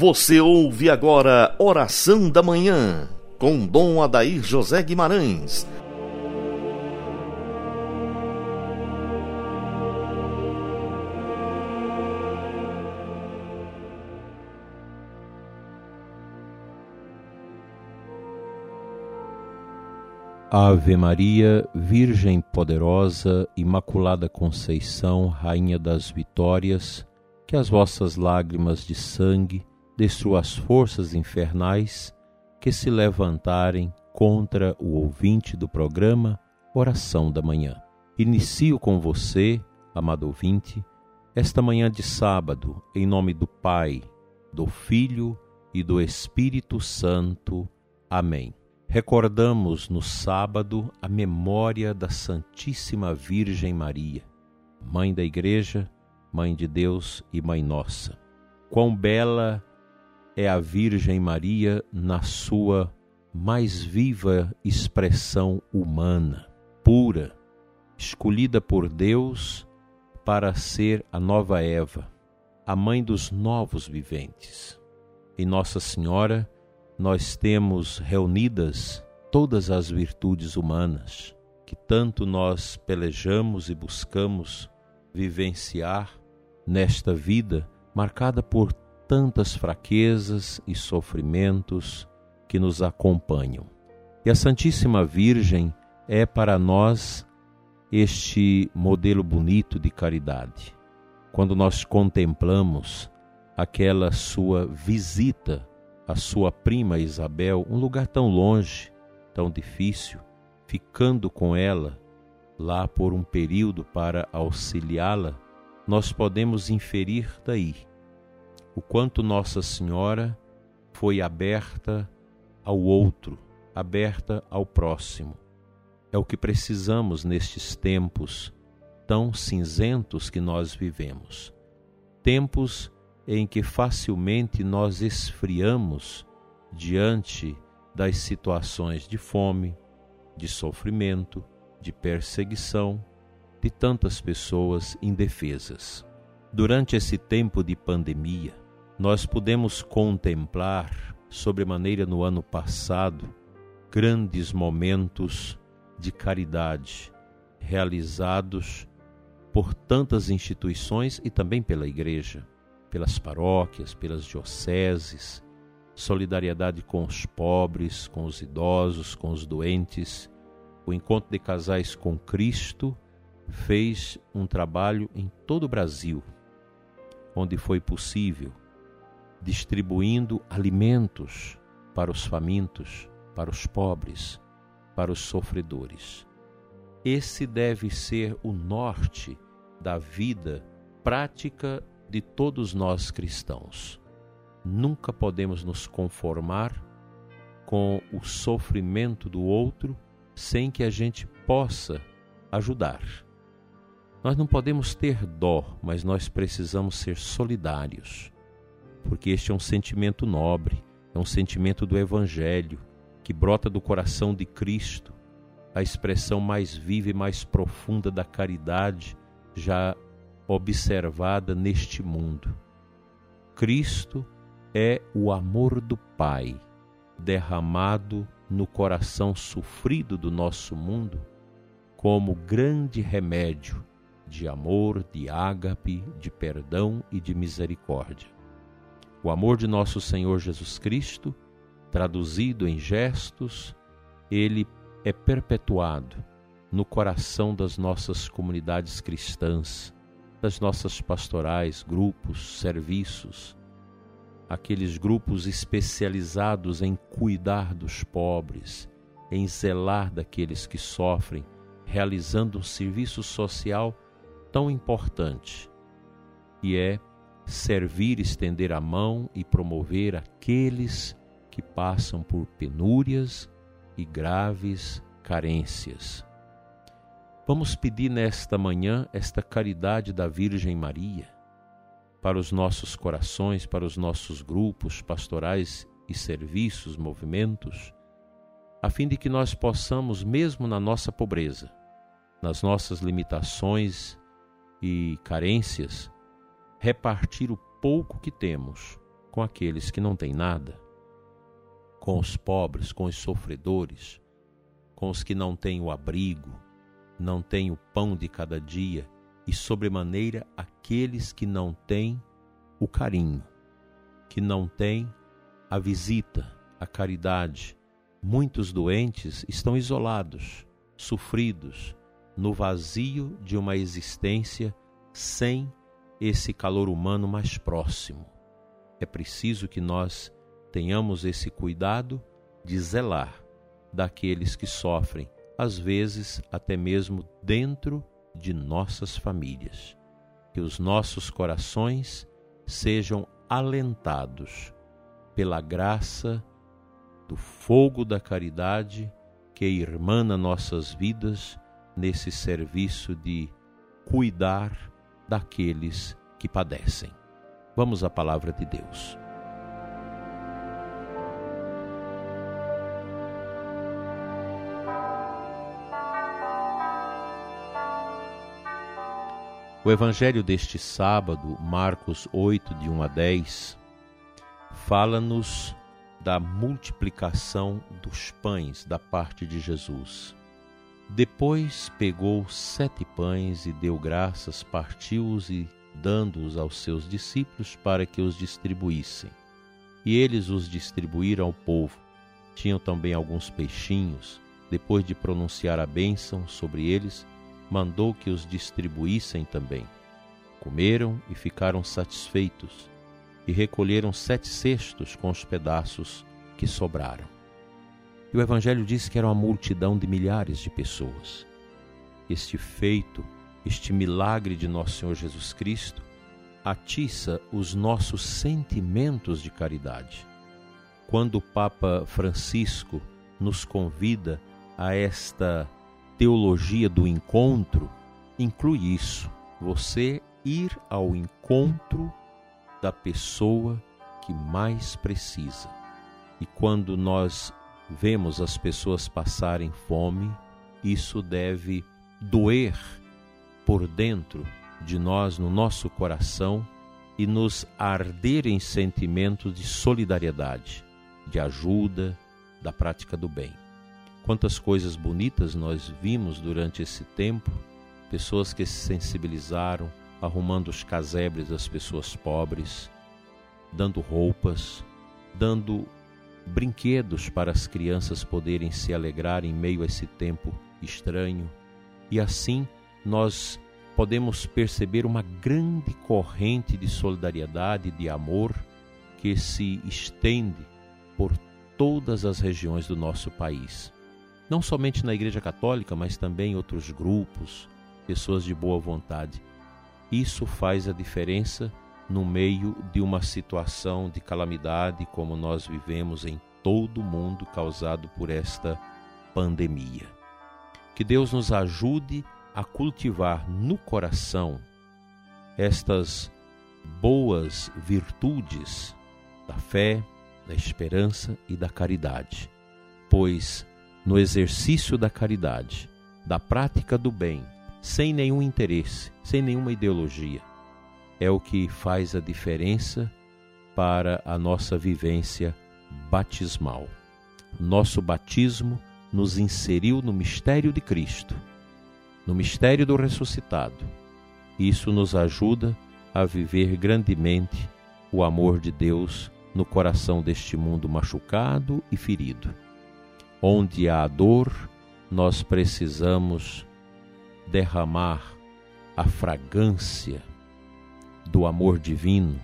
Você ouve agora Oração da Manhã, com Dom Adair José Guimarães. Ave Maria, Virgem poderosa, Imaculada Conceição, Rainha das Vitórias, que as vossas lágrimas de sangue destrua as forças infernais que se levantarem contra o ouvinte do programa Oração da Manhã. Inicio com você, amado ouvinte, esta manhã de sábado, em nome do Pai, do Filho e do Espírito Santo. Amém. Recordamos no sábado a memória da Santíssima Virgem Maria, Mãe da Igreja, Mãe de Deus e Mãe Nossa. Quão bela é a Virgem Maria na sua mais viva expressão humana, pura, escolhida por Deus para ser a nova Eva, a mãe dos novos viventes. Em Nossa Senhora, nós temos reunidas todas as virtudes humanas que tanto nós pelejamos e buscamos vivenciar nesta vida marcada por tantas fraquezas e sofrimentos que nos acompanham. E a Santíssima Virgem é para nós este modelo bonito de caridade. Quando nós contemplamos aquela sua visita à sua prima Isabel, um lugar tão longe, tão difícil, ficando com ela lá por um período para auxiliá-la, nós podemos inferir daí o quanto Nossa Senhora foi aberta ao outro, aberta ao próximo. É o que precisamos nestes tempos tão cinzentos que nós vivemos. Tempos em que facilmente nós esfriamos diante das situações de fome, de sofrimento, de perseguição, de tantas pessoas indefesas. Durante esse tempo de pandemia, nós pudemos contemplar, sobremaneira no ano passado, grandes momentos de caridade realizados por tantas instituições e também pela Igreja, pelas paróquias, pelas dioceses, solidariedade com os pobres, com os idosos, com os doentes. O encontro de casais com Cristo fez um trabalho em todo o Brasil, onde foi possível distribuindo alimentos para os famintos, para os pobres, para os sofredores. Esse deve ser o norte da vida prática de todos nós cristãos. Nunca podemos nos conformar com o sofrimento do outro sem que a gente possa ajudar. Nós não podemos ter dó, mas nós precisamos ser solidários porque este é um sentimento nobre, é um sentimento do Evangelho, que brota do coração de Cristo, a expressão mais viva e mais profunda da caridade já observada neste mundo. Cristo é o amor do Pai derramado no coração sofrido do nosso mundo como grande remédio de amor, de ágape, de perdão e de misericórdia. O amor de nosso Senhor Jesus Cristo, traduzido em gestos, ele é perpetuado no coração das nossas comunidades cristãs, das nossas pastorais, grupos, serviços, aqueles grupos especializados em cuidar dos pobres, em zelar daqueles que sofrem, realizando um serviço social tão importante, e é servir, estender a mão e promover aqueles que passam por penúrias e graves carências. Vamos pedir nesta manhã esta caridade da Virgem Maria para os nossos corações, para os nossos grupos pastorais e serviços, movimentos, a fim de que nós possamos, mesmo na nossa pobreza, nas nossas limitações e carências, repartir o pouco que temos com aqueles que não têm nada, com os pobres, com os sofredores, com os que não têm o abrigo, não têm o pão de cada dia e, sobremaneira, aqueles que não têm o carinho, que não têm a visita, a caridade. Muitos doentes estão isolados, sofridos, no vazio de uma existência sem esse calor humano mais próximo. É preciso que nós tenhamos esse cuidado de zelar daqueles que sofrem, às vezes até mesmo dentro de nossas famílias. Que os nossos corações sejam alentados pela graça do fogo da caridade que irmana nossas vidas nesse serviço de cuidar daqueles que padecem. Vamos à palavra de Deus. O evangelho deste sábado, Marcos 8, de 1 a 10, fala-nos da multiplicação dos pães da parte de Jesus. Depois pegou sete pães e deu graças, partiu-os e dando-os aos seus discípulos para que os distribuíssem. E eles os distribuíram ao povo. Tinham também alguns peixinhos. Depois de pronunciar a bênção sobre eles, mandou que os distribuíssem também. Comeram e ficaram satisfeitos, e recolheram sete cestos com os pedaços que sobraram. E o Evangelho diz que era uma multidão de milhares de pessoas. Este feito, este milagre de nosso Senhor Jesus Cristo, atiça os nossos sentimentos de caridade. Quando o Papa Francisco nos convida a esta teologia do encontro inclui isso, você ir ao encontro da pessoa que mais precisa. E quando nós vemos as pessoas passarem fome, isso deve doer por dentro de nós, no nosso coração, e nos arder em sentimentos de solidariedade, de ajuda, da prática do bem. Quantas coisas bonitas nós vimos durante esse tempo, pessoas que se sensibilizaram, arrumando os casebres das pessoas pobres, dando roupas, dando brinquedos para as crianças poderem se alegrar em meio a esse tempo estranho. E assim nós podemos perceber uma grande corrente de solidariedade de amor que se estende por todas as regiões do nosso país não somente na Igreja Católica, mas também outros grupos, pessoas de boa vontade. Isso faz a diferença no meio de uma situação de calamidade como nós vivemos em todo o mundo causado por esta pandemia. Que Deus nos ajude a cultivar no coração estas boas virtudes da fé, da esperança e da caridade, pois no exercício da caridade, da prática do bem, sem nenhum interesse, sem nenhuma ideologia, é o que faz a diferença para a nossa vivência batismal. Nosso batismo nos inseriu no mistério de Cristo, no mistério do ressuscitado. Isso nos ajuda a viver grandemente o amor de Deus no coração deste mundo machucado e ferido. Onde há dor, nós precisamos derramar a fragrância do amor divino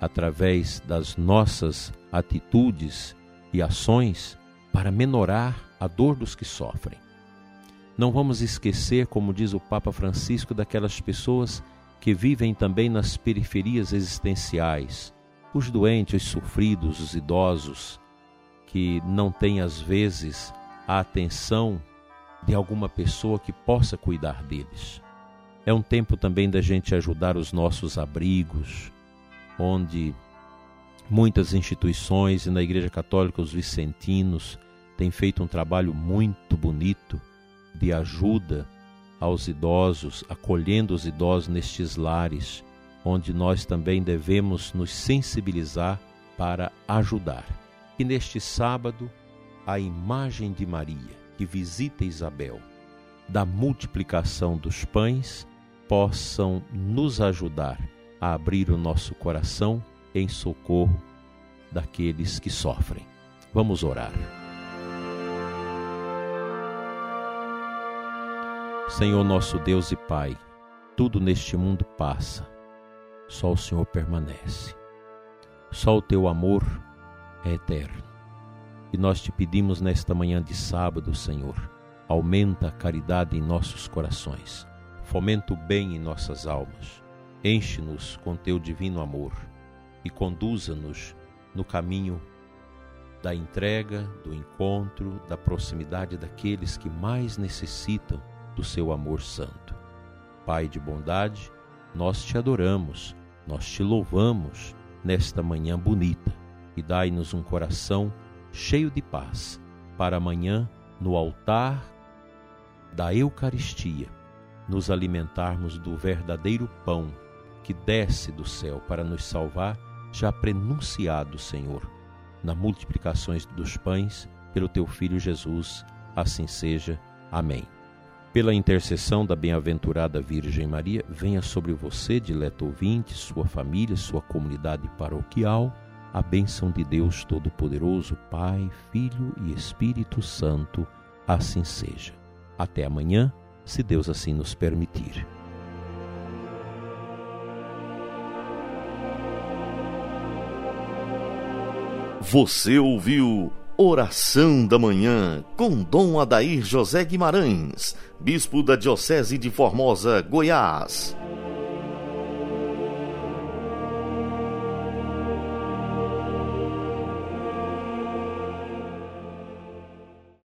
através das nossas atitudes e ações para menorar a dor dos que sofrem. Não vamos esquecer, como diz o Papa Francisco, daquelas pessoas que vivem também nas periferias existenciais, os doentes, os sofridos, os idosos, que não tem às vezes a atenção de alguma pessoa que possa cuidar deles. É um tempo também da gente ajudar os nossos abrigos, onde muitas instituições e na Igreja Católica os vicentinos têm feito um trabalho muito bonito de ajuda aos idosos, acolhendo os idosos nestes lares, onde nós também devemos nos sensibilizar para ajudar. Que neste sábado, a imagem de Maria, que visita Isabel, da multiplicação dos pães, possam nos ajudar a abrir o nosso coração em socorro daqueles que sofrem. Vamos orar. Senhor nosso Deus e Pai, tudo neste mundo passa, só o Senhor permanece. Só o teu amor é eterno. E nós te pedimos nesta manhã de sábado, Senhor, aumenta a caridade em nossos corações, fomenta o bem em nossas almas, enche-nos com teu divino amor e conduza-nos no caminho da entrega, do encontro, da proximidade daqueles que mais necessitam do seu amor santo. Pai de bondade, nós te adoramos, nós te louvamos nesta manhã bonita e dai-nos um coração cheio de paz para amanhã, no altar da Eucaristia, nos alimentarmos do verdadeiro pão que desce do céu para nos salvar, já prenunciado, Senhor, na multiplicações dos pães pelo teu Filho Jesus. Assim seja. Amém. Pela intercessão da bem-aventurada Virgem Maria, venha sobre você, dileto ouvinte, sua família, sua comunidade paroquial, a bênção de Deus Todo-Poderoso, Pai, Filho e Espírito Santo. Assim seja. Até amanhã, se Deus assim nos permitir. Você ouviu Oração da Manhã com Dom Adair José Guimarães, Bispo da Diocese de Formosa, Goiás.